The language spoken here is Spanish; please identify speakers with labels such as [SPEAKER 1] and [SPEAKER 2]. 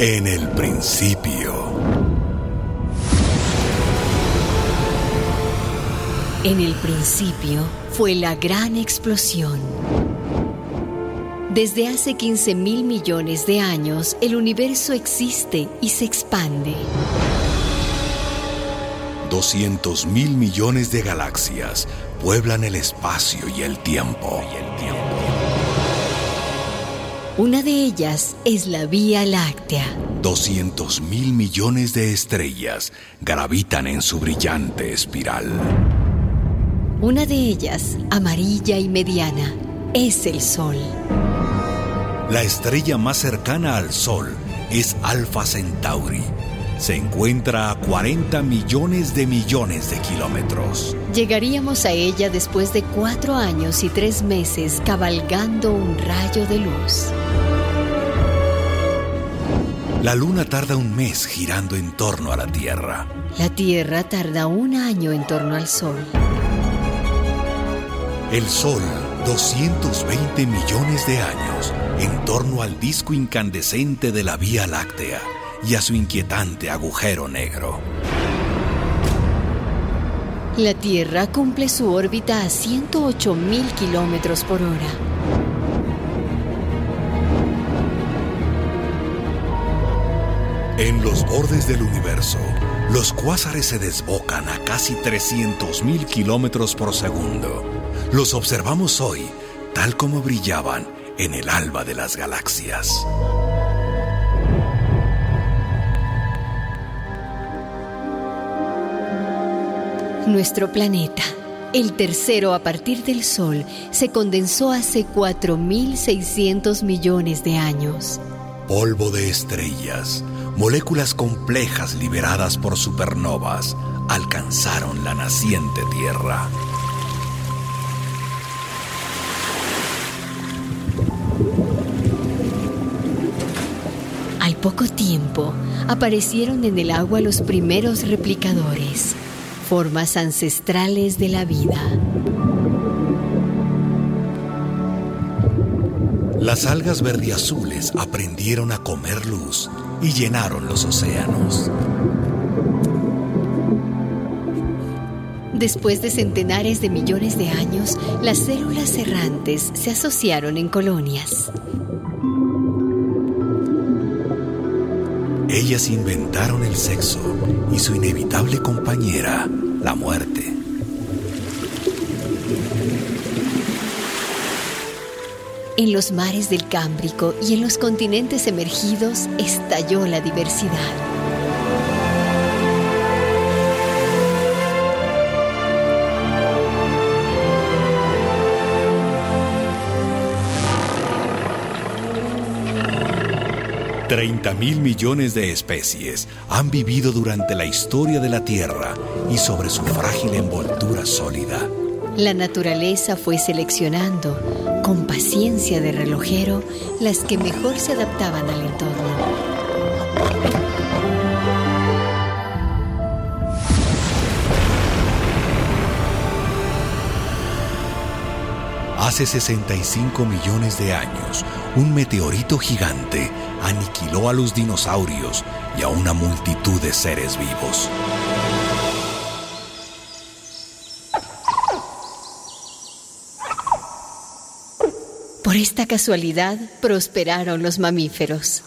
[SPEAKER 1] En el principio.
[SPEAKER 2] En el principio fue la gran explosión. Desde hace 15 mil millones de años, el universo existe y se expande.
[SPEAKER 1] 200 mil millones de galaxias pueblan el espacio y el tiempo.
[SPEAKER 2] Una de ellas es la Vía Láctea.
[SPEAKER 1] 200 mil millones de estrellas gravitan en su brillante espiral.
[SPEAKER 2] Una de ellas, amarilla y mediana, es el Sol.
[SPEAKER 1] La estrella más cercana al Sol es Alpha Centauri. Se encuentra a 40 millones de millones de kilómetros.
[SPEAKER 2] Llegaríamos a ella después de cuatro años y tres meses cabalgando un rayo de luz.
[SPEAKER 1] La Luna tarda un mes girando en torno a la Tierra.
[SPEAKER 2] La Tierra tarda un año en torno al Sol.
[SPEAKER 1] El Sol, 220 millones de años en torno al disco incandescente de la Vía Láctea y a su inquietante agujero negro.
[SPEAKER 2] La Tierra cumple su órbita a 108 mil kilómetros por hora.
[SPEAKER 1] En los bordes del universo, los cuásares se desbocan a casi 300 mil kilómetros por segundo. Los observamos hoy, tal como brillaban en el alba de las galaxias.
[SPEAKER 2] Nuestro planeta, el tercero a partir del Sol, se condensó hace 4.600 millones de años.
[SPEAKER 1] Polvo de estrellas, moléculas complejas liberadas por supernovas, alcanzaron la naciente Tierra.
[SPEAKER 2] Al poco tiempo, aparecieron en el agua los primeros replicadores, formas ancestrales de la vida.
[SPEAKER 1] Las algas verdiazules aprendieron a comer luz y llenaron los océanos.
[SPEAKER 2] Después de centenares de millones de años, las células errantes se asociaron en colonias.
[SPEAKER 1] Ellas inventaron el sexo y su inevitable compañera, la muerte.
[SPEAKER 2] En los mares del Cámbrico y en los continentes emergidos estalló la diversidad.
[SPEAKER 1] Treinta mil millones de especies han vivido durante la historia de la Tierra y sobre su frágil envoltura sólida.
[SPEAKER 2] La naturaleza fue seleccionando, con paciencia de relojero, las que mejor se adaptaban al entorno.
[SPEAKER 1] Hace 65 millones de años, un meteorito gigante aniquiló a los dinosaurios y a una multitud de seres vivos.
[SPEAKER 2] Por esta casualidad prosperaron los mamíferos.